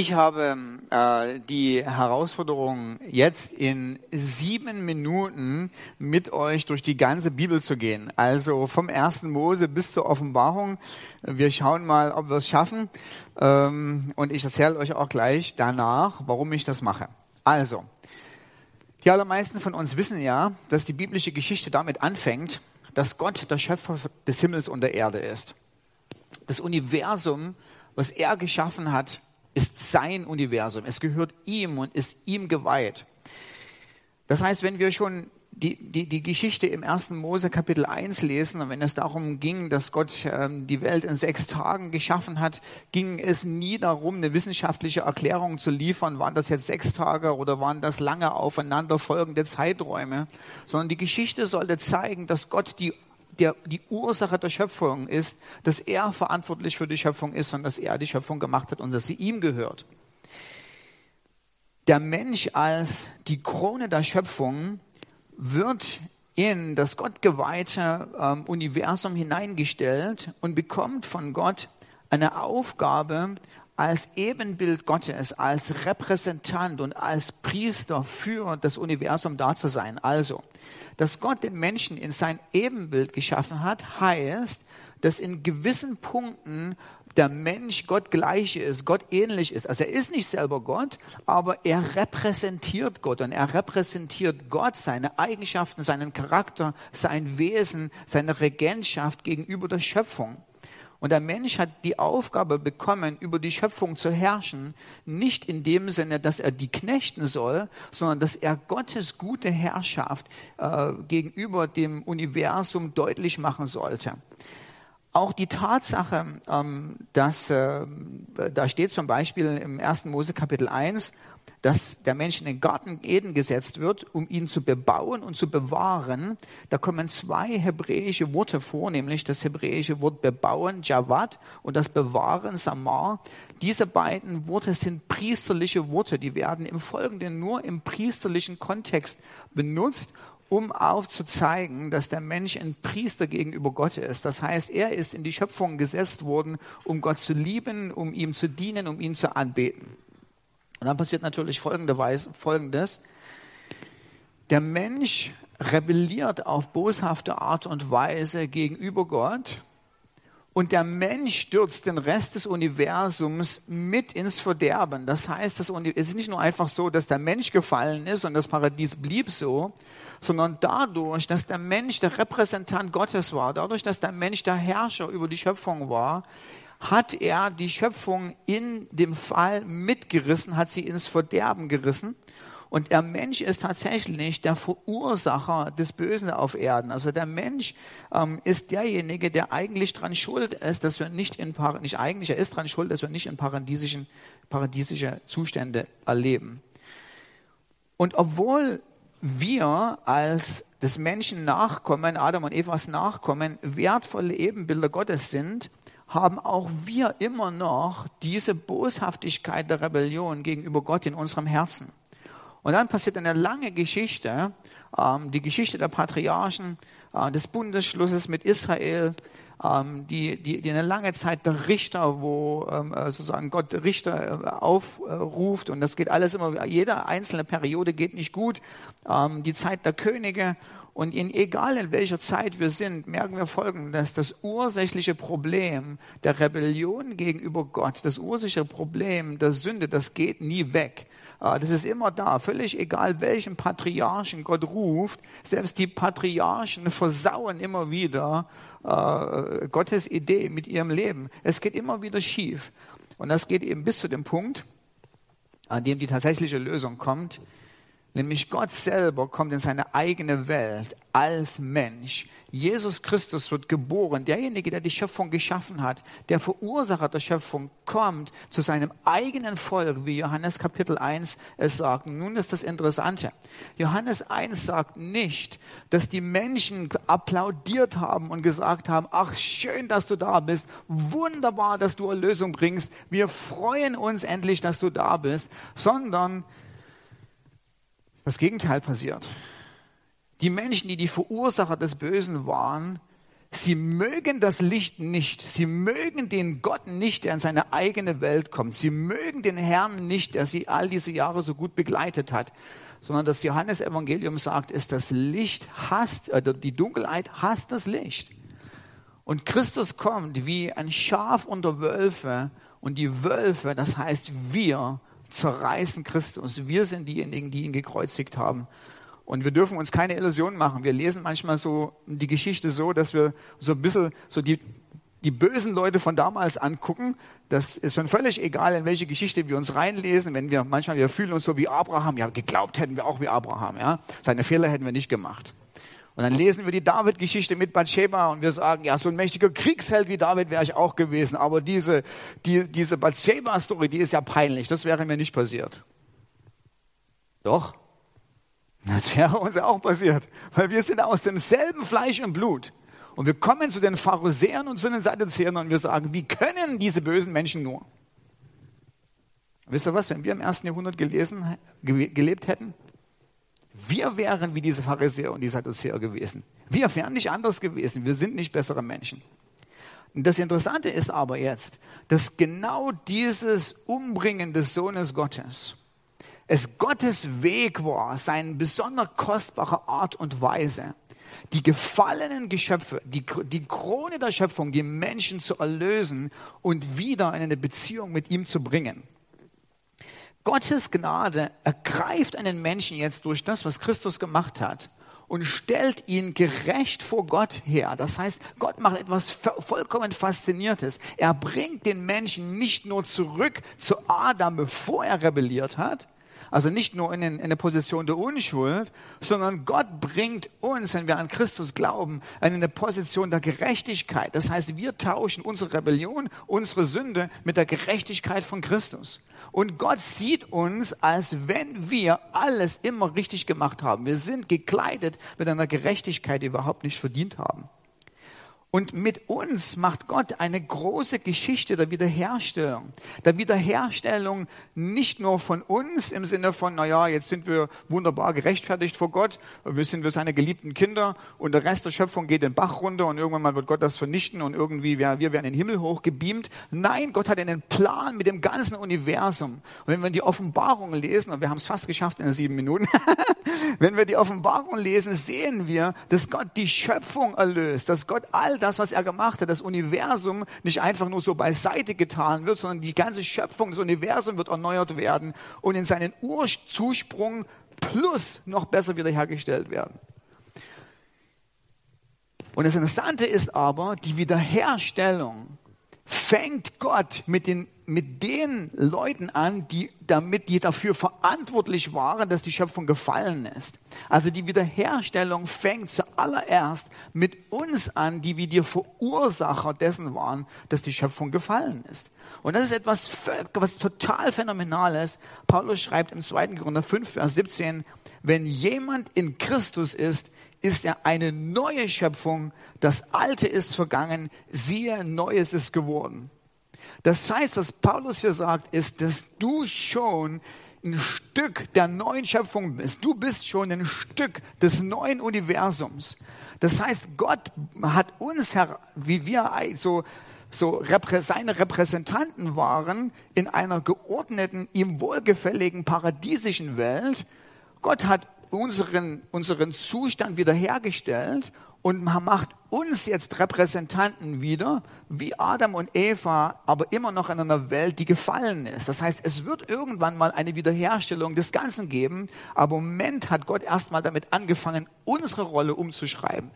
Ich habe äh, die Herausforderung, jetzt in sieben Minuten mit euch durch die ganze Bibel zu gehen. Also vom ersten Mose bis zur Offenbarung. Wir schauen mal, ob wir es schaffen. Ähm, und ich erzähle euch auch gleich danach, warum ich das mache. Also, die allermeisten von uns wissen ja, dass die biblische Geschichte damit anfängt, dass Gott der Schöpfer des Himmels und der Erde ist. Das Universum, was er geschaffen hat, ist sein Universum. Es gehört ihm und ist ihm geweiht. Das heißt, wenn wir schon die, die, die Geschichte im 1. Mose Kapitel 1 lesen, und wenn es darum ging, dass Gott ähm, die Welt in sechs Tagen geschaffen hat, ging es nie darum, eine wissenschaftliche Erklärung zu liefern, waren das jetzt sechs Tage oder waren das lange aufeinanderfolgende Zeiträume, sondern die Geschichte sollte zeigen, dass Gott die der, die Ursache der Schöpfung ist, dass er verantwortlich für die Schöpfung ist und dass er die Schöpfung gemacht hat und dass sie ihm gehört. Der Mensch als die Krone der Schöpfung wird in das gottgeweihte ähm, Universum hineingestellt und bekommt von Gott eine Aufgabe, als Ebenbild Gottes, als Repräsentant und als Priester für das Universum da zu sein. Also, dass Gott den Menschen in sein Ebenbild geschaffen hat, heißt, dass in gewissen Punkten der Mensch Gott gleich ist, Gott ähnlich ist. Also er ist nicht selber Gott, aber er repräsentiert Gott und er repräsentiert Gott, seine Eigenschaften, seinen Charakter, sein Wesen, seine Regentschaft gegenüber der Schöpfung. Und der Mensch hat die Aufgabe bekommen, über die Schöpfung zu herrschen, nicht in dem Sinne, dass er die knechten soll, sondern dass er Gottes gute Herrschaft äh, gegenüber dem Universum deutlich machen sollte. Auch die Tatsache, ähm, dass, äh, da steht zum Beispiel im 1. Mose Kapitel 1, dass der Mensch in den Garten Eden gesetzt wird, um ihn zu bebauen und zu bewahren. Da kommen zwei hebräische Worte vor, nämlich das hebräische Wort bebauen, Javad, und das bewahren, Samar. Diese beiden Worte sind priesterliche Worte, die werden im Folgenden nur im priesterlichen Kontext benutzt um aufzuzeigen, dass der Mensch ein Priester gegenüber Gott ist. Das heißt, er ist in die Schöpfung gesetzt worden, um Gott zu lieben, um ihm zu dienen, um ihn zu anbeten. Und dann passiert natürlich Folgendes. Der Mensch rebelliert auf boshafte Art und Weise gegenüber Gott und der Mensch stürzt den Rest des Universums mit ins Verderben. Das heißt, es ist nicht nur einfach so, dass der Mensch gefallen ist und das Paradies blieb so, sondern dadurch, dass der Mensch der Repräsentant Gottes war, dadurch, dass der Mensch der Herrscher über die Schöpfung war, hat er die Schöpfung in dem Fall mitgerissen, hat sie ins Verderben gerissen. Und der Mensch ist tatsächlich der Verursacher des Bösen auf Erden. Also der Mensch ähm, ist derjenige, der eigentlich dran schuld ist, dass wir nicht in nicht eigentlich, er ist dran schuld, dass wir nicht in paradiesischen, paradiesische Zustände erleben. Und obwohl wir als des Menschen Nachkommen, Adam und Evas Nachkommen, wertvolle Ebenbilder Gottes sind, haben auch wir immer noch diese Boshaftigkeit der Rebellion gegenüber Gott in unserem Herzen. Und dann passiert eine lange Geschichte, ähm, die Geschichte der Patriarchen, äh, des Bundesschlusses mit Israel, ähm, die, die, die eine lange Zeit der Richter, wo ähm, äh, sozusagen Gott Richter äh, aufruft und das geht alles immer, jede einzelne Periode geht nicht gut. Die Zeit der Könige und in, egal in welcher Zeit wir sind, merken wir folgendes, das ursächliche Problem der Rebellion gegenüber Gott, das ursächliche Problem der Sünde, das geht nie weg. Ah, das ist immer da, völlig egal, welchen Patriarchen Gott ruft. Selbst die Patriarchen versauen immer wieder äh, Gottes Idee mit ihrem Leben. Es geht immer wieder schief. Und das geht eben bis zu dem Punkt, an dem die tatsächliche Lösung kommt, Nämlich Gott selber kommt in seine eigene Welt als Mensch. Jesus Christus wird geboren. Derjenige, der die Schöpfung geschaffen hat, der Verursacher der Schöpfung, kommt zu seinem eigenen Volk, wie Johannes Kapitel 1 es sagt. Nun ist das Interessante. Johannes 1 sagt nicht, dass die Menschen applaudiert haben und gesagt haben, ach schön, dass du da bist. Wunderbar, dass du Erlösung bringst. Wir freuen uns endlich, dass du da bist. Sondern das Gegenteil passiert. Die Menschen, die die Verursacher des Bösen waren, sie mögen das Licht nicht. Sie mögen den Gott nicht, der in seine eigene Welt kommt. Sie mögen den Herrn nicht, der sie all diese Jahre so gut begleitet hat. Sondern das Johannesevangelium sagt, ist das Licht hasst, äh, die Dunkelheit hasst das Licht. Und Christus kommt wie ein Schaf unter Wölfe und die Wölfe, das heißt wir, zerreißen Christus. Wir sind diejenigen, die ihn gekreuzigt haben. Und wir dürfen uns keine Illusion machen. Wir lesen manchmal so die Geschichte so, dass wir so ein bisschen so die, die bösen Leute von damals angucken. Das ist schon völlig egal, in welche Geschichte wir uns reinlesen. Wenn wir manchmal, wir fühlen uns so wie Abraham. Ja, geglaubt hätten wir auch wie Abraham. Ja, seine Fehler hätten wir nicht gemacht. Und dann lesen wir die David-Geschichte mit Bathsheba und wir sagen, ja, so ein mächtiger Kriegsheld wie David wäre ich auch gewesen. Aber diese, die, diese Bathsheba-Story, die ist ja peinlich. Das wäre mir nicht passiert. Doch. Das wäre uns ja auch passiert. Weil wir sind aus demselben Fleisch und Blut. Und wir kommen zu den Pharisäern und zu den Sadduzäern und wir sagen, wie können diese bösen Menschen nur? Wisst ihr was, wenn wir im ersten Jahrhundert gelesen, gelebt hätten, wir wären wie diese Pharisäer und die Sadduzäer gewesen. Wir wären nicht anders gewesen. Wir sind nicht bessere Menschen. Und das Interessante ist aber jetzt, dass genau dieses Umbringen des Sohnes Gottes es Gottes Weg war, seine besonders kostbare Art und Weise, die gefallenen Geschöpfe, die, die Krone der Schöpfung, die Menschen zu erlösen und wieder in eine Beziehung mit ihm zu bringen. Gottes Gnade ergreift einen Menschen jetzt durch das, was Christus gemacht hat und stellt ihn gerecht vor Gott her. Das heißt, Gott macht etwas vollkommen Fasziniertes. Er bringt den Menschen nicht nur zurück zu Adam, bevor er rebelliert hat, also nicht nur in, in eine Position der Unschuld, sondern Gott bringt uns, wenn wir an Christus glauben, in eine Position der Gerechtigkeit. Das heißt, wir tauschen unsere Rebellion, unsere Sünde mit der Gerechtigkeit von Christus. Und Gott sieht uns, als wenn wir alles immer richtig gemacht haben. Wir sind gekleidet mit einer Gerechtigkeit, die wir überhaupt nicht verdient haben. Und mit uns macht Gott eine große Geschichte der Wiederherstellung. Der Wiederherstellung nicht nur von uns im Sinne von, naja, jetzt sind wir wunderbar gerechtfertigt vor Gott, wir sind wir seine geliebten Kinder und der Rest der Schöpfung geht den Bach runter und irgendwann mal wird Gott das vernichten und irgendwie wir, wir werden in den Himmel hochgebeamt. Nein, Gott hat einen Plan mit dem ganzen Universum. Und wenn wir die Offenbarung lesen, und wir haben es fast geschafft in sieben Minuten, wenn wir die Offenbarung lesen, sehen wir, dass Gott die Schöpfung erlöst, dass Gott all das, was er gemacht hat, das Universum nicht einfach nur so beiseite getan wird, sondern die ganze Schöpfung, das Universum wird erneuert werden und in seinen Urzusprung plus noch besser wiederhergestellt werden. Und das Interessante ist aber, die Wiederherstellung fängt Gott mit den, mit den Leuten an, die, damit, die dafür verantwortlich waren, dass die Schöpfung gefallen ist. Also die Wiederherstellung fängt zuallererst mit uns an, die wie die Verursacher dessen waren, dass die Schöpfung gefallen ist. Und das ist etwas, was total phänomenales. Paulus schreibt im 2. Korinther 5, Vers 17, wenn jemand in Christus ist, ist er eine neue Schöpfung. Das Alte ist vergangen, siehe, Neues ist geworden. Das heißt, was Paulus hier sagt, ist, dass du schon ein Stück der neuen Schöpfung bist. Du bist schon ein Stück des neuen Universums. Das heißt, Gott hat uns, wie wir so, so seine Repräsentanten waren, in einer geordneten, ihm wohlgefälligen, paradiesischen Welt. Gott hat unseren, unseren Zustand wiederhergestellt und macht uns jetzt Repräsentanten wieder, wie Adam und Eva, aber immer noch in einer Welt, die gefallen ist. Das heißt, es wird irgendwann mal eine Wiederherstellung des Ganzen geben, aber im Moment hat Gott erstmal damit angefangen, unsere Rolle umzuschreiben.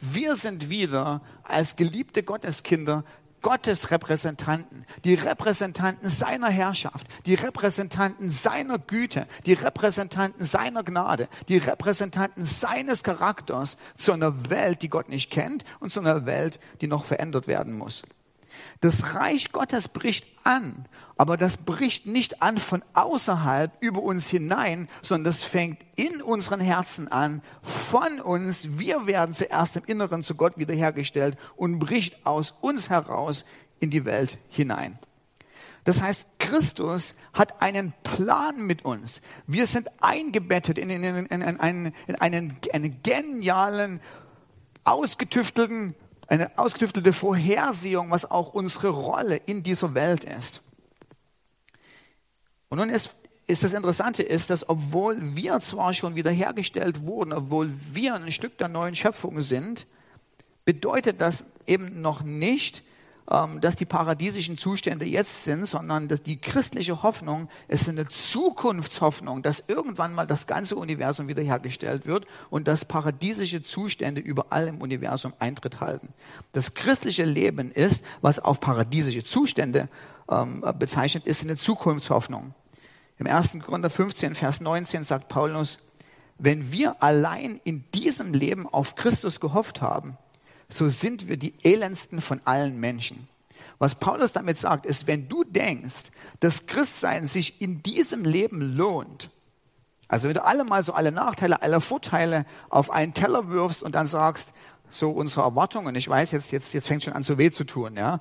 Wir sind wieder als geliebte Gotteskinder Gottes Repräsentanten, die Repräsentanten seiner Herrschaft, die Repräsentanten seiner Güte, die Repräsentanten seiner Gnade, die Repräsentanten seines Charakters zu einer Welt, die Gott nicht kennt und zu einer Welt, die noch verändert werden muss. Das Reich Gottes bricht an, aber das bricht nicht an von außerhalb über uns hinein, sondern das fängt in unseren Herzen an, von uns. Wir werden zuerst im Inneren zu Gott wiederhergestellt und bricht aus uns heraus in die Welt hinein. Das heißt, Christus hat einen Plan mit uns. Wir sind eingebettet in, in, in, in einen, einen, einen genialen, ausgetüftelten eine ausgetüftelte Vorhersehung, was auch unsere Rolle in dieser Welt ist. Und nun ist, ist das Interessante ist, dass obwohl wir zwar schon wiederhergestellt wurden, obwohl wir ein Stück der neuen Schöpfung sind, bedeutet das eben noch nicht, dass die paradiesischen Zustände jetzt sind, sondern dass die christliche Hoffnung ist eine Zukunftshoffnung, dass irgendwann mal das ganze Universum wiederhergestellt wird und dass paradiesische Zustände überall im Universum Eintritt halten. Das christliche Leben ist, was auf paradiesische Zustände ähm, bezeichnet, ist eine Zukunftshoffnung. Im 1. Korinther 15, Vers 19 sagt Paulus, wenn wir allein in diesem Leben auf Christus gehofft haben, so sind wir die elendsten von allen Menschen. Was Paulus damit sagt, ist, wenn du denkst, dass Christsein sich in diesem Leben lohnt, also wenn du alle mal so alle Nachteile, alle Vorteile auf einen Teller wirfst und dann sagst, so unsere Erwartungen, ich weiß jetzt, jetzt, jetzt fängt schon an so weh zu tun, ja,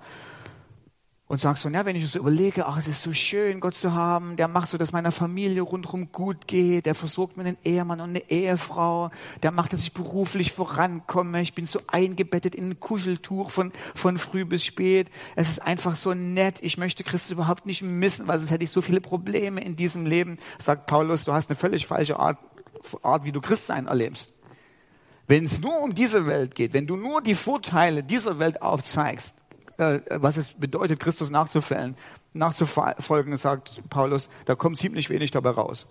und sagst so, ja, wenn ich so überlege, ach, es ist so schön, Gott zu haben, der macht so, dass meiner Familie rundherum gut geht, der versorgt mir einen Ehemann und eine Ehefrau, der macht, dass ich beruflich vorankomme, ich bin so eingebettet in ein Kuscheltuch von, von früh bis spät, es ist einfach so nett, ich möchte Christus überhaupt nicht missen, weil sonst hätte ich so viele Probleme in diesem Leben, sagt Paulus, du hast eine völlig falsche Art, Art wie du Christsein erlebst. Wenn es nur um diese Welt geht, wenn du nur die Vorteile dieser Welt aufzeigst, äh, was es bedeutet, Christus nachzufällen, nachzufolgen, sagt Paulus, da kommt ziemlich wenig dabei raus.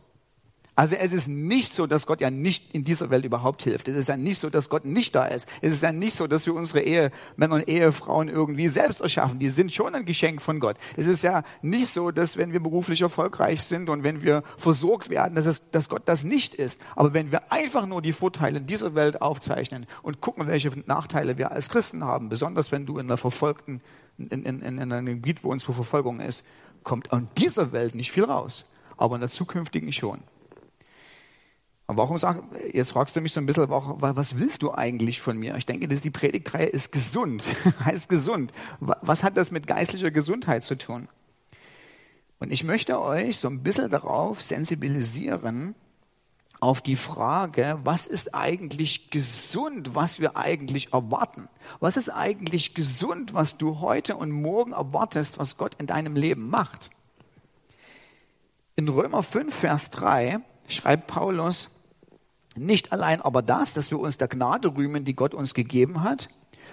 Also es ist nicht so, dass Gott ja nicht in dieser Welt überhaupt hilft. Es ist ja nicht so, dass Gott nicht da ist. Es ist ja nicht so, dass wir unsere Ehemänner und Ehefrauen irgendwie selbst erschaffen. Die sind schon ein Geschenk von Gott. Es ist ja nicht so, dass wenn wir beruflich erfolgreich sind und wenn wir versorgt werden, dass, es, dass Gott das nicht ist. Aber wenn wir einfach nur die Vorteile in dieser Welt aufzeichnen und gucken, welche Nachteile wir als Christen haben, besonders wenn du in einer verfolgten, in, in, in einem Gebiet wo uns wo Verfolgung ist, kommt an dieser Welt nicht viel raus. Aber in der zukünftigen schon. Und warum sag, jetzt fragst du mich so ein bisschen, was willst du eigentlich von mir? Ich denke, dass die Predigtreihe ist gesund, heißt gesund. Was hat das mit geistlicher Gesundheit zu tun? Und ich möchte euch so ein bisschen darauf sensibilisieren, auf die Frage, was ist eigentlich gesund, was wir eigentlich erwarten? Was ist eigentlich gesund, was du heute und morgen erwartest, was Gott in deinem Leben macht? In Römer 5, Vers 3 schreibt Paulus, nicht allein aber das, dass wir uns der Gnade rühmen, die Gott uns gegeben hat,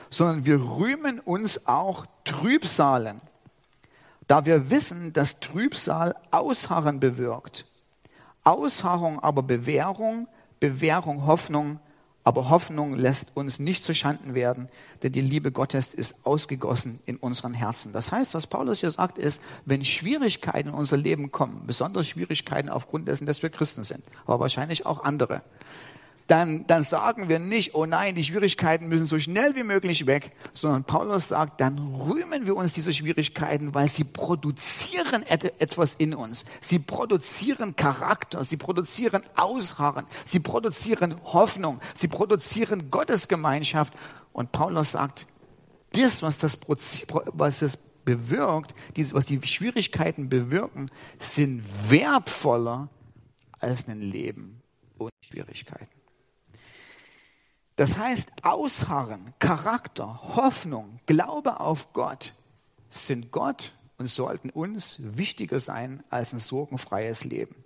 sondern wir rühmen uns auch Trübsalen, da wir wissen, dass Trübsal Ausharren bewirkt. Ausharrung aber Bewährung, Bewährung Hoffnung, aber Hoffnung lässt uns nicht zu Schanden werden, denn die Liebe Gottes ist ausgegossen in unseren Herzen. Das heißt, was Paulus hier sagt, ist, wenn Schwierigkeiten in unser Leben kommen, besonders Schwierigkeiten aufgrund dessen, dass wir Christen sind, aber wahrscheinlich auch andere, dann, dann sagen wir nicht, oh nein, die Schwierigkeiten müssen so schnell wie möglich weg, sondern Paulus sagt, dann rühmen wir uns diese Schwierigkeiten, weil sie produzieren et etwas in uns. Sie produzieren Charakter, sie produzieren Ausharren, sie produzieren Hoffnung, sie produzieren Gottesgemeinschaft. Und Paulus sagt, das, was das, was das bewirkt, was die Schwierigkeiten bewirken, sind wertvoller als ein Leben ohne Schwierigkeiten. Das heißt, Ausharren, Charakter, Hoffnung, Glaube auf Gott sind Gott und sollten uns wichtiger sein als ein sorgenfreies Leben.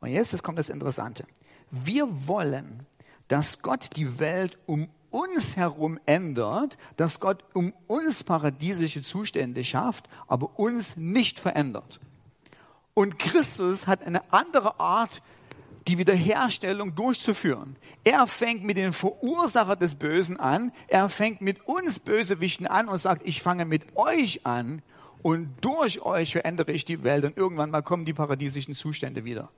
Und jetzt kommt das Interessante. Wir wollen, dass Gott die Welt um uns herum ändert, dass Gott um uns paradiesische Zustände schafft, aber uns nicht verändert. Und Christus hat eine andere Art die Wiederherstellung durchzuführen. Er fängt mit den Verursacher des Bösen an. Er fängt mit uns Bösewichten an und sagt, ich fange mit euch an und durch euch verändere ich die Welt und irgendwann mal kommen die paradiesischen Zustände wieder.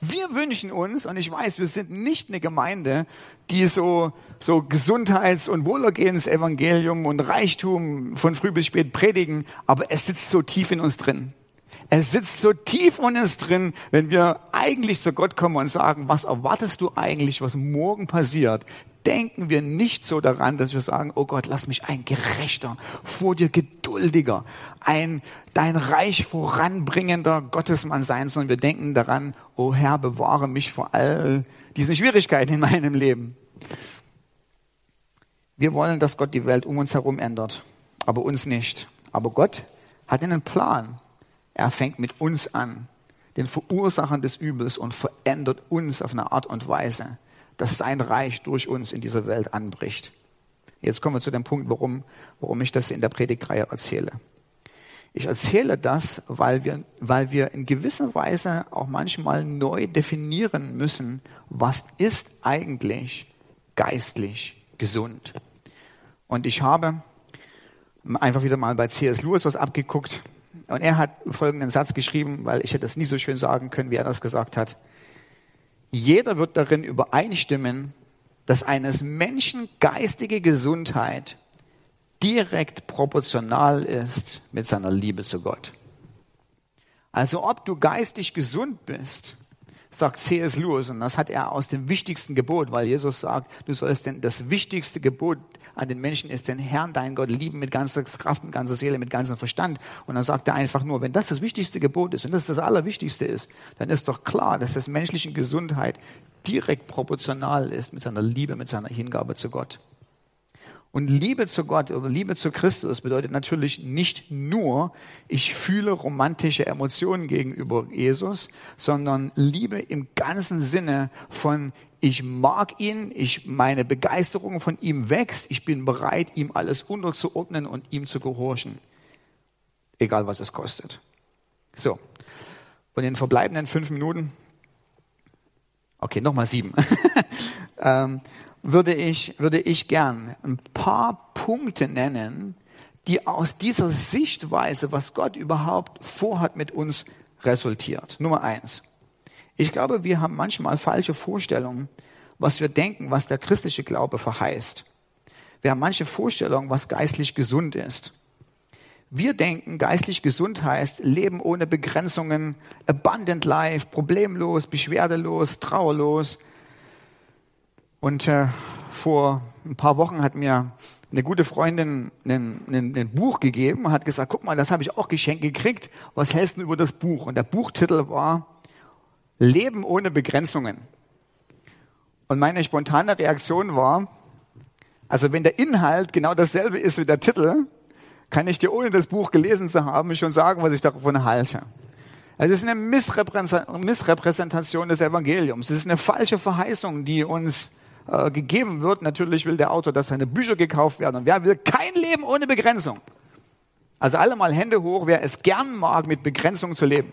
Wir wünschen uns, und ich weiß, wir sind nicht eine Gemeinde, die so, so Gesundheits- und Wohlergehensevangelium und Reichtum von früh bis spät predigen, aber es sitzt so tief in uns drin. Es sitzt so tief in uns drin, wenn wir eigentlich zu Gott kommen und sagen, was erwartest du eigentlich, was morgen passiert? denken wir nicht so daran, dass wir sagen, oh Gott, lass mich ein gerechter, vor dir geduldiger, ein dein Reich voranbringender Gottesmann sein, sondern wir denken daran, oh Herr, bewahre mich vor all diesen Schwierigkeiten in meinem Leben. Wir wollen, dass Gott die Welt um uns herum ändert, aber uns nicht. Aber Gott hat einen Plan. Er fängt mit uns an, den Verursachern des Übels und verändert uns auf eine Art und Weise, dass sein Reich durch uns in dieser Welt anbricht. Jetzt kommen wir zu dem Punkt, warum, warum ich das in der Predigtreihe erzähle. Ich erzähle das, weil wir, weil wir in gewisser Weise auch manchmal neu definieren müssen, was ist eigentlich geistlich gesund. Und ich habe einfach wieder mal bei C.S. Lewis was abgeguckt. Und er hat folgenden Satz geschrieben, weil ich hätte das nie so schön sagen können, wie er das gesagt hat. Jeder wird darin übereinstimmen, dass eines Menschen geistige Gesundheit direkt proportional ist mit seiner Liebe zu Gott. Also ob du geistig gesund bist sagt C.S. Lewis, und das hat er aus dem wichtigsten Gebot, weil Jesus sagt, du sollst denn, das wichtigste Gebot an den Menschen ist den Herrn, deinen Gott lieben mit ganzer Kraft, mit ganzer Seele, mit ganzem Verstand. Und dann sagt er einfach nur, wenn das das wichtigste Gebot ist, wenn das das Allerwichtigste ist, dann ist doch klar, dass das menschliche Gesundheit direkt proportional ist mit seiner Liebe, mit seiner Hingabe zu Gott. Und Liebe zu Gott oder Liebe zu Christus bedeutet natürlich nicht nur, ich fühle romantische Emotionen gegenüber Jesus, sondern Liebe im ganzen Sinne von, ich mag ihn, ich, meine Begeisterung von ihm wächst, ich bin bereit, ihm alles unterzuordnen und ihm zu gehorchen. Egal was es kostet. So. Und in den verbleibenden fünf Minuten, okay, nochmal sieben. ähm, würde ich, würde ich gern ein paar Punkte nennen, die aus dieser Sichtweise, was Gott überhaupt vorhat mit uns, resultiert. Nummer eins. Ich glaube, wir haben manchmal falsche Vorstellungen, was wir denken, was der christliche Glaube verheißt. Wir haben manche Vorstellungen, was geistlich gesund ist. Wir denken, geistlich gesund heißt Leben ohne Begrenzungen, abundant life, problemlos, beschwerdelos, trauerlos, und äh, vor ein paar Wochen hat mir eine gute Freundin ein, Buch gegeben und hat gesagt, guck mal, das habe ich auch geschenkt gekriegt. Was hältst du über das Buch? Und der Buchtitel war Leben ohne Begrenzungen. Und meine spontane Reaktion war, also wenn der Inhalt genau dasselbe ist wie der Titel, kann ich dir ohne das Buch gelesen zu haben schon sagen, was ich davon halte. Es ist eine Missrepräsentation des Evangeliums. Es ist eine falsche Verheißung, die uns äh, gegeben wird. Natürlich will der Autor, dass seine Bücher gekauft werden. Und wer will kein Leben ohne Begrenzung? Also alle mal Hände hoch, wer es gern mag, mit Begrenzung zu leben.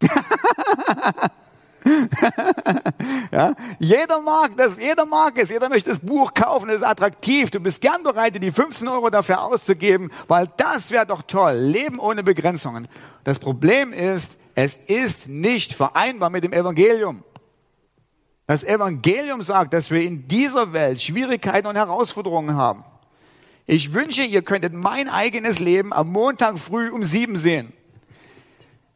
ja, jeder mag das, jeder mag es, jeder möchte das Buch kaufen, es ist attraktiv. Du bist gern bereit, die 15 Euro dafür auszugeben, weil das wäre doch toll. Leben ohne Begrenzungen. Das Problem ist, es ist nicht vereinbar mit dem Evangelium. Das Evangelium sagt, dass wir in dieser Welt Schwierigkeiten und Herausforderungen haben. Ich wünsche, ihr könntet mein eigenes Leben am Montag früh um sieben sehen.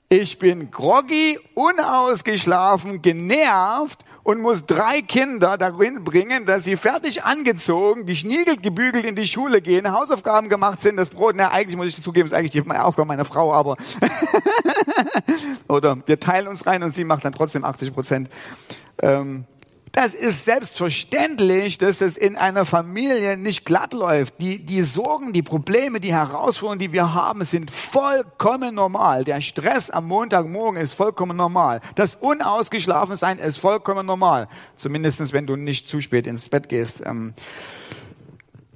Ich bin groggy, unausgeschlafen, genervt und muss drei Kinder darin bringen, dass sie fertig angezogen, geschniegelt, gebügelt in die Schule gehen, Hausaufgaben gemacht sind, das Brot, na, eigentlich muss ich zugeben, ist eigentlich die Aufgabe meiner Frau, aber, oder wir teilen uns rein und sie macht dann trotzdem 80 Prozent. Ähm, das ist selbstverständlich, dass das in einer Familie nicht glatt läuft. Die, die Sorgen, die Probleme, die Herausforderungen, die wir haben, sind vollkommen normal. Der Stress am Montagmorgen ist vollkommen normal. Das Unausgeschlafensein ist vollkommen normal. Zumindestens, wenn du nicht zu spät ins Bett gehst. Ähm,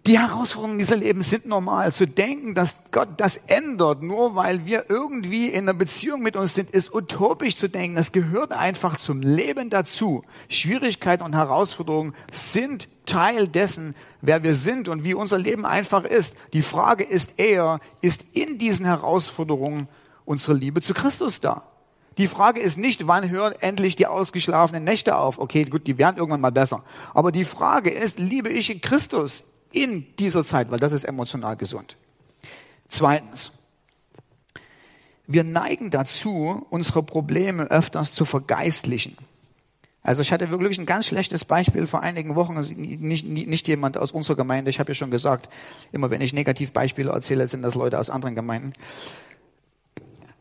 Die Herausforderungen dieser Leben sind normal. Zu denken, dass Gott das ändert, nur weil wir irgendwie in einer Beziehung mit uns sind, ist utopisch zu denken. Das gehört einfach zum Leben dazu. Schwierigkeiten und Herausforderungen sind Teil dessen, wer wir sind und wie unser Leben einfach ist. Die Frage ist eher, ist in diesen Herausforderungen unsere Liebe zu Christus da? Die Frage ist nicht, wann hören endlich die ausgeschlafenen Nächte auf? Okay, gut, die werden irgendwann mal besser. Aber die Frage ist, liebe ich Christus in dieser Zeit, weil das ist emotional gesund. Zweitens, wir neigen dazu, unsere Probleme öfters zu vergeistlichen. Also ich hatte wirklich ein ganz schlechtes Beispiel vor einigen Wochen, also nicht, nicht, jemand aus unserer Gemeinde, ich habe ja schon gesagt, immer wenn ich Negativbeispiele erzähle, sind das Leute aus anderen Gemeinden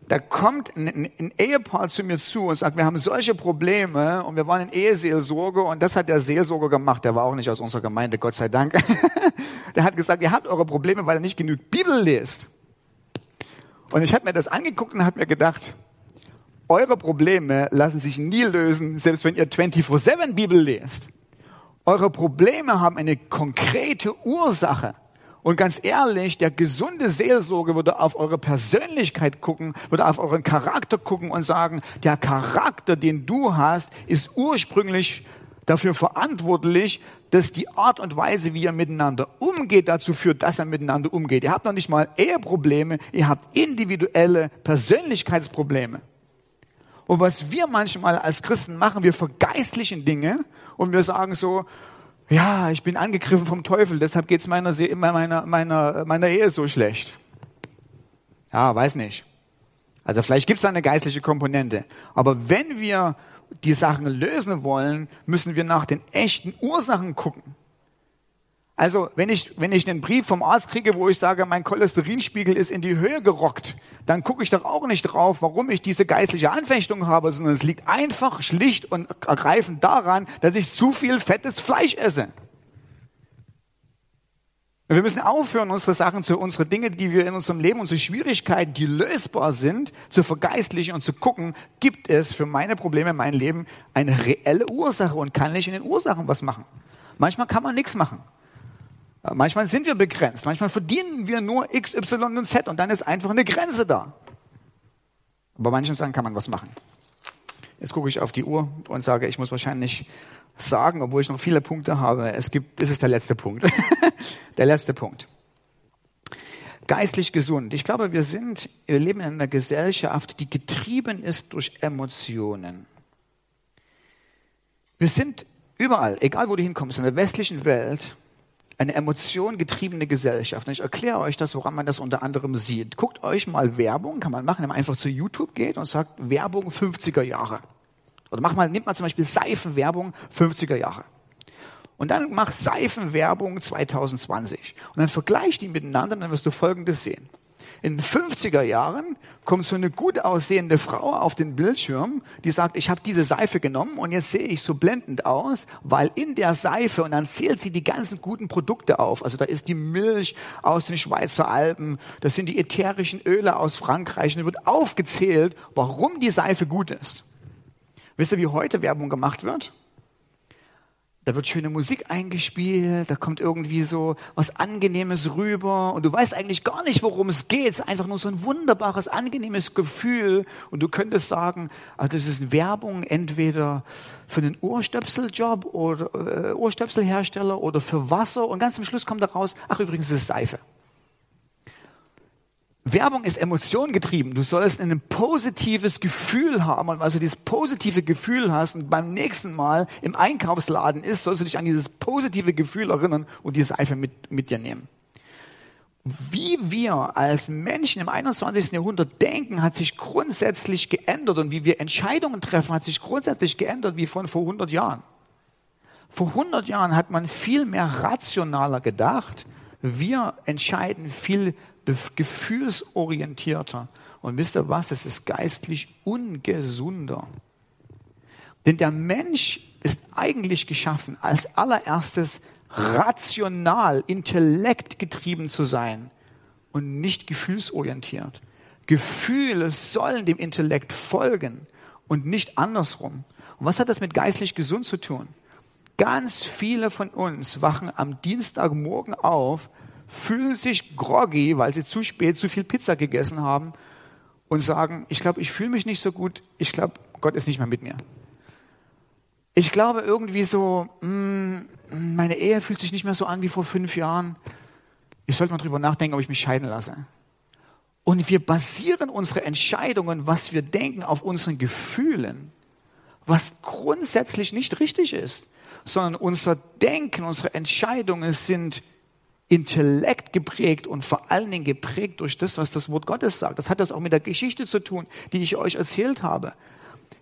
da kommt ein, ein, Ehepaar zu mir zu und sagt, wir haben solche Probleme und wir waren in Eheseelsorge und das hat der Seelsorger gemacht, der war auch nicht aus unserer Gemeinde, Gott sei Dank. der hat gesagt, ihr habt eure Probleme, weil ihr nicht genug Bibel lest. Und ich habe mir das angeguckt und habe mir gedacht, eure Probleme lassen sich nie lösen, selbst wenn ihr 24-7 Bibel lest. Eure Probleme haben eine konkrete Ursache. Und ganz ehrlich, der gesunde Seelsorge würde auf eure Persönlichkeit gucken, würde auf euren Charakter gucken und sagen, der Charakter, den du hast, ist ursprünglich dafür verantwortlich, dass die Art und Weise, wie ihr miteinander umgeht, dazu führt, dass ihr miteinander umgeht. Ihr habt noch nicht mal Eheprobleme, ihr habt individuelle Persönlichkeitsprobleme. Und was wir manchmal als Christen machen, wir vergeistlichen Dinge und wir sagen so, ja, ich bin angegriffen vom Teufel, deshalb geht es meiner, meiner, meiner, meiner Ehe so schlecht. Ja, weiß nicht. Also vielleicht gibt es da eine geistliche Komponente. Aber wenn wir die Sachen lösen wollen, müssen wir nach den echten Ursachen gucken. Also, wenn ich, wenn ich einen Brief vom Arzt kriege, wo ich sage, mein Cholesterinspiegel ist in die Höhe gerockt, dann gucke ich doch auch nicht drauf, warum ich diese geistliche Anfechtung habe, sondern es liegt einfach schlicht und ergreifend daran, dass ich zu viel fettes Fleisch esse. Wir müssen aufhören, unsere Sachen zu, unsere Dinge, die wir in unserem Leben, unsere Schwierigkeiten, die lösbar sind, zu vergeistlichen und zu gucken, gibt es für meine Probleme, mein Leben eine reelle Ursache und kann ich in den Ursachen was machen? Manchmal kann man nichts machen. Manchmal sind wir begrenzt, manchmal verdienen wir nur X, Y und Z und dann ist einfach eine Grenze da. bei manchen Sachen kann man was machen. Jetzt gucke ich auf die Uhr und sage, ich muss wahrscheinlich sagen, obwohl ich noch viele Punkte habe. Es gibt, das ist der letzte Punkt. der letzte Punkt. Geistlich gesund. Ich glaube, wir sind, wir leben in einer Gesellschaft, die getrieben ist durch Emotionen. Wir sind überall, egal wo du hinkommst, in der westlichen Welt, eine emotiongetriebene Gesellschaft. Und ich erkläre euch das, woran man das unter anderem sieht. Guckt euch mal Werbung, kann man machen, wenn man einfach zu YouTube geht und sagt Werbung 50er Jahre. Oder mach mal, nimmt mal zum Beispiel Seifenwerbung 50er Jahre. Und dann mach Seifenwerbung 2020. Und dann vergleich die miteinander, dann wirst du Folgendes sehen in den 50er Jahren kommt so eine gut aussehende Frau auf den Bildschirm, die sagt, ich habe diese Seife genommen und jetzt sehe ich so blendend aus, weil in der Seife, und dann zählt sie die ganzen guten Produkte auf. Also da ist die Milch aus den Schweizer Alpen, das sind die ätherischen Öle aus Frankreich und es wird aufgezählt, warum die Seife gut ist. Wisst ihr, wie heute Werbung gemacht wird? Da wird schöne Musik eingespielt, da kommt irgendwie so was Angenehmes rüber und du weißt eigentlich gar nicht, worum es geht. Es ist einfach nur so ein wunderbares, angenehmes Gefühl und du könntest sagen, also das ist Werbung entweder für den Ohrstöpseljob oder äh, Ohrstöpselhersteller oder für Wasser und ganz am Schluss kommt da raus, ach übrigens, es ist Seife. Werbung ist emotionengetrieben. Du sollst ein positives Gefühl haben. Und weil du dieses positive Gefühl hast und beim nächsten Mal im Einkaufsladen ist, sollst du dich an dieses positive Gefühl erinnern und die Seife mit, mit dir nehmen. Wie wir als Menschen im 21. Jahrhundert denken, hat sich grundsätzlich geändert und wie wir Entscheidungen treffen, hat sich grundsätzlich geändert wie von vor 100 Jahren. Vor 100 Jahren hat man viel mehr rationaler gedacht. Wir entscheiden viel gefühlsorientierter. Und wisst ihr was? Es ist geistlich ungesunder. Denn der Mensch ist eigentlich geschaffen, als allererstes rational, intellektgetrieben zu sein und nicht gefühlsorientiert. Gefühle sollen dem Intellekt folgen und nicht andersrum. Und was hat das mit geistlich gesund zu tun? Ganz viele von uns wachen am Dienstagmorgen auf, fühlen sich groggy, weil sie zu spät zu viel Pizza gegessen haben und sagen, ich glaube, ich fühle mich nicht so gut, ich glaube, Gott ist nicht mehr mit mir. Ich glaube irgendwie so, mh, mm, meine Ehe fühlt sich nicht mehr so an wie vor fünf Jahren. Ich sollte mal drüber nachdenken, ob ich mich scheiden lasse. Und wir basieren unsere Entscheidungen, was wir denken, auf unseren Gefühlen, was grundsätzlich nicht richtig ist, sondern unser Denken, unsere Entscheidungen sind Intellekt geprägt und vor allen Dingen geprägt durch das, was das Wort Gottes sagt. Das hat das auch mit der Geschichte zu tun, die ich euch erzählt habe.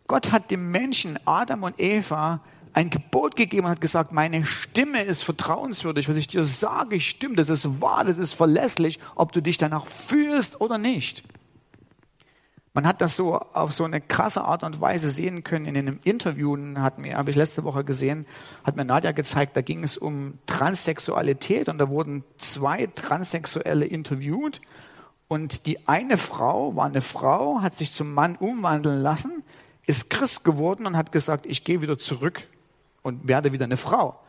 Gott hat dem Menschen, Adam und Eva, ein Gebot gegeben und hat gesagt, meine Stimme ist vertrauenswürdig, was ich dir sage, stimmt, das ist wahr, das ist verlässlich, ob du dich danach fühlst oder nicht. Man hat das so auf so eine krasse Art und Weise sehen können in einem Interview, hat mir, habe ich letzte Woche gesehen, hat mir Nadja gezeigt, da ging es um Transsexualität und da wurden zwei Transsexuelle interviewt und die eine Frau war eine Frau, hat sich zum Mann umwandeln lassen, ist Christ geworden und hat gesagt, ich gehe wieder zurück und werde wieder eine Frau.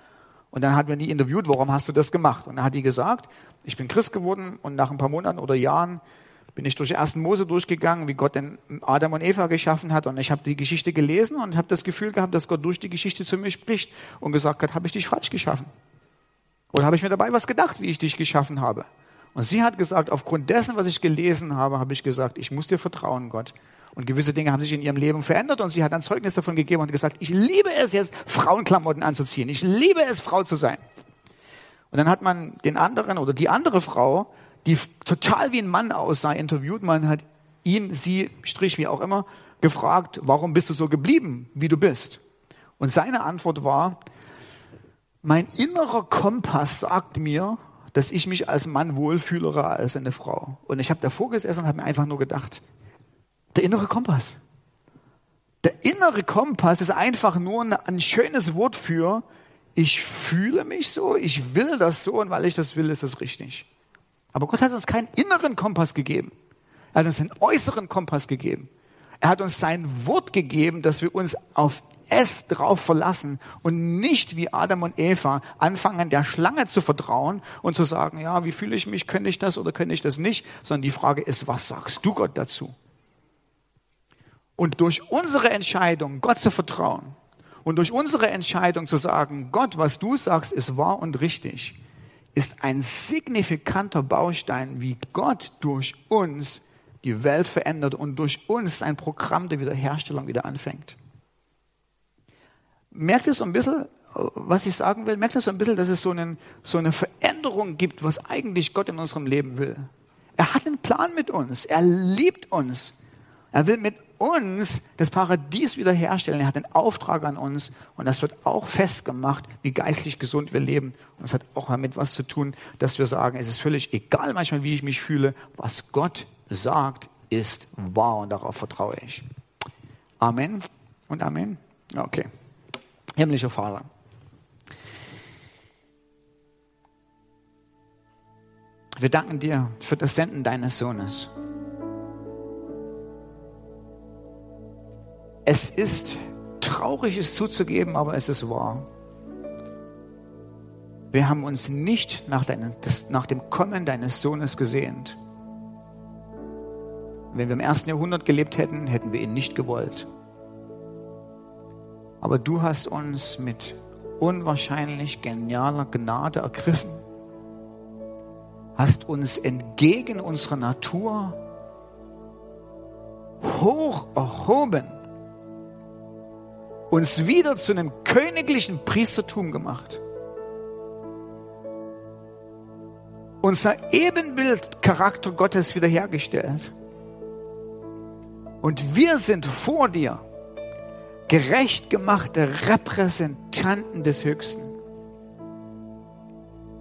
Und dann hat man die interviewt, warum hast du das gemacht? Und dann hat die gesagt, ich bin Christ geworden und nach ein paar Monaten oder Jahren bin ich durch den ersten Mose durchgegangen, wie Gott den Adam und Eva geschaffen hat. Und ich habe die Geschichte gelesen und habe das Gefühl gehabt, dass Gott durch die Geschichte zu mir spricht und gesagt hat, habe ich dich falsch geschaffen? Oder habe ich mir dabei was gedacht, wie ich dich geschaffen habe? Und sie hat gesagt, aufgrund dessen, was ich gelesen habe, habe ich gesagt, ich muss dir vertrauen, Gott. Und gewisse Dinge haben sich in ihrem Leben verändert und sie hat ein Zeugnis davon gegeben und gesagt, ich liebe es jetzt, Frauenklamotten anzuziehen. Ich liebe es, Frau zu sein. Und dann hat man den anderen oder die andere Frau, die total wie ein Mann aussah, interviewt. Man hat ihn, sie, Strich, wie auch immer, gefragt, warum bist du so geblieben, wie du bist? Und seine Antwort war, mein innerer Kompass sagt mir, dass ich mich als Mann wohlfühlere als eine Frau. Und ich habe davor gesessen und habe mir einfach nur gedacht, der innere Kompass. Der innere Kompass ist einfach nur ein schönes Wort für, ich fühle mich so, ich will das so und weil ich das will, ist das richtig. Aber Gott hat uns keinen inneren Kompass gegeben. Er hat uns einen äußeren Kompass gegeben. Er hat uns sein Wort gegeben, dass wir uns auf es drauf verlassen und nicht wie Adam und Eva anfangen, der Schlange zu vertrauen und zu sagen, ja, wie fühle ich mich, könnte ich das oder könnte ich das nicht, sondern die Frage ist, was sagst du Gott dazu? Und durch unsere Entscheidung, Gott zu vertrauen und durch unsere Entscheidung zu sagen, Gott, was du sagst, ist wahr und richtig, ist ein signifikanter Baustein, wie Gott durch uns die Welt verändert und durch uns sein Programm der Wiederherstellung wieder anfängt. Merkt ihr so ein bisschen, was ich sagen will? Merkt ihr so ein bisschen, dass es so, einen, so eine Veränderung gibt, was eigentlich Gott in unserem Leben will? Er hat einen Plan mit uns. Er liebt uns. Er will mit uns das Paradies wiederherstellen. Er hat einen Auftrag an uns und das wird auch festgemacht, wie geistlich gesund wir leben. Und das hat auch damit was zu tun, dass wir sagen, es ist völlig egal manchmal, wie ich mich fühle. Was Gott sagt, ist wahr und darauf vertraue ich. Amen und Amen. Okay. Himmlischer Vater. Wir danken dir für das Senden deines Sohnes. Es ist traurig, es zuzugeben, aber es ist wahr. Wir haben uns nicht nach, deinem, das, nach dem Kommen deines Sohnes gesehnt. Wenn wir im ersten Jahrhundert gelebt hätten, hätten wir ihn nicht gewollt. Aber du hast uns mit unwahrscheinlich genialer Gnade ergriffen, hast uns entgegen unserer Natur hoch erhoben uns wieder zu einem königlichen Priestertum gemacht. Unser Ebenbild Charakter Gottes wiederhergestellt. Und wir sind vor dir gerecht gemachte Repräsentanten des Höchsten.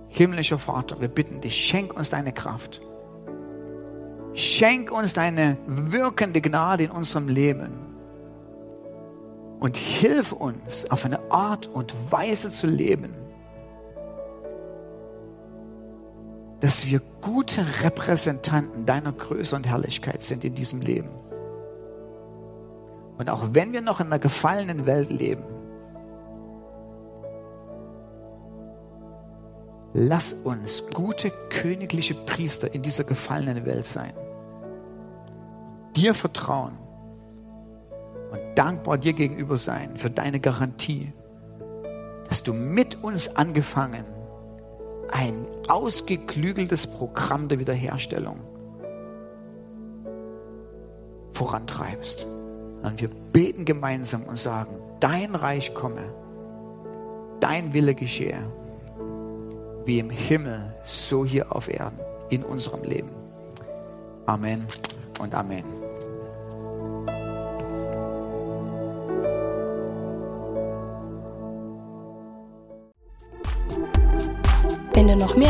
Himmlischer Vater, wir bitten dich, schenk uns deine Kraft. Schenk uns deine wirkende Gnade in unserem Leben und hilf uns, auf eine Art und Weise zu leben, dass wir gute Repräsentanten deiner Größe und Herrlichkeit sind in diesem Leben. Und auch wenn wir noch in einer gefallenen Welt leben, Lass uns gute königliche Priester in dieser gefallenen Welt sein. Dir vertrauen dankbar dir gegenüber sein für deine Garantie, dass du mit uns angefangen ein ausgeklügeltes Programm der Wiederherstellung vorantreibst. Und wir beten gemeinsam und sagen, dein Reich komme, dein Wille geschehe, wie im Himmel, so hier auf Erden, in unserem Leben. Amen und Amen.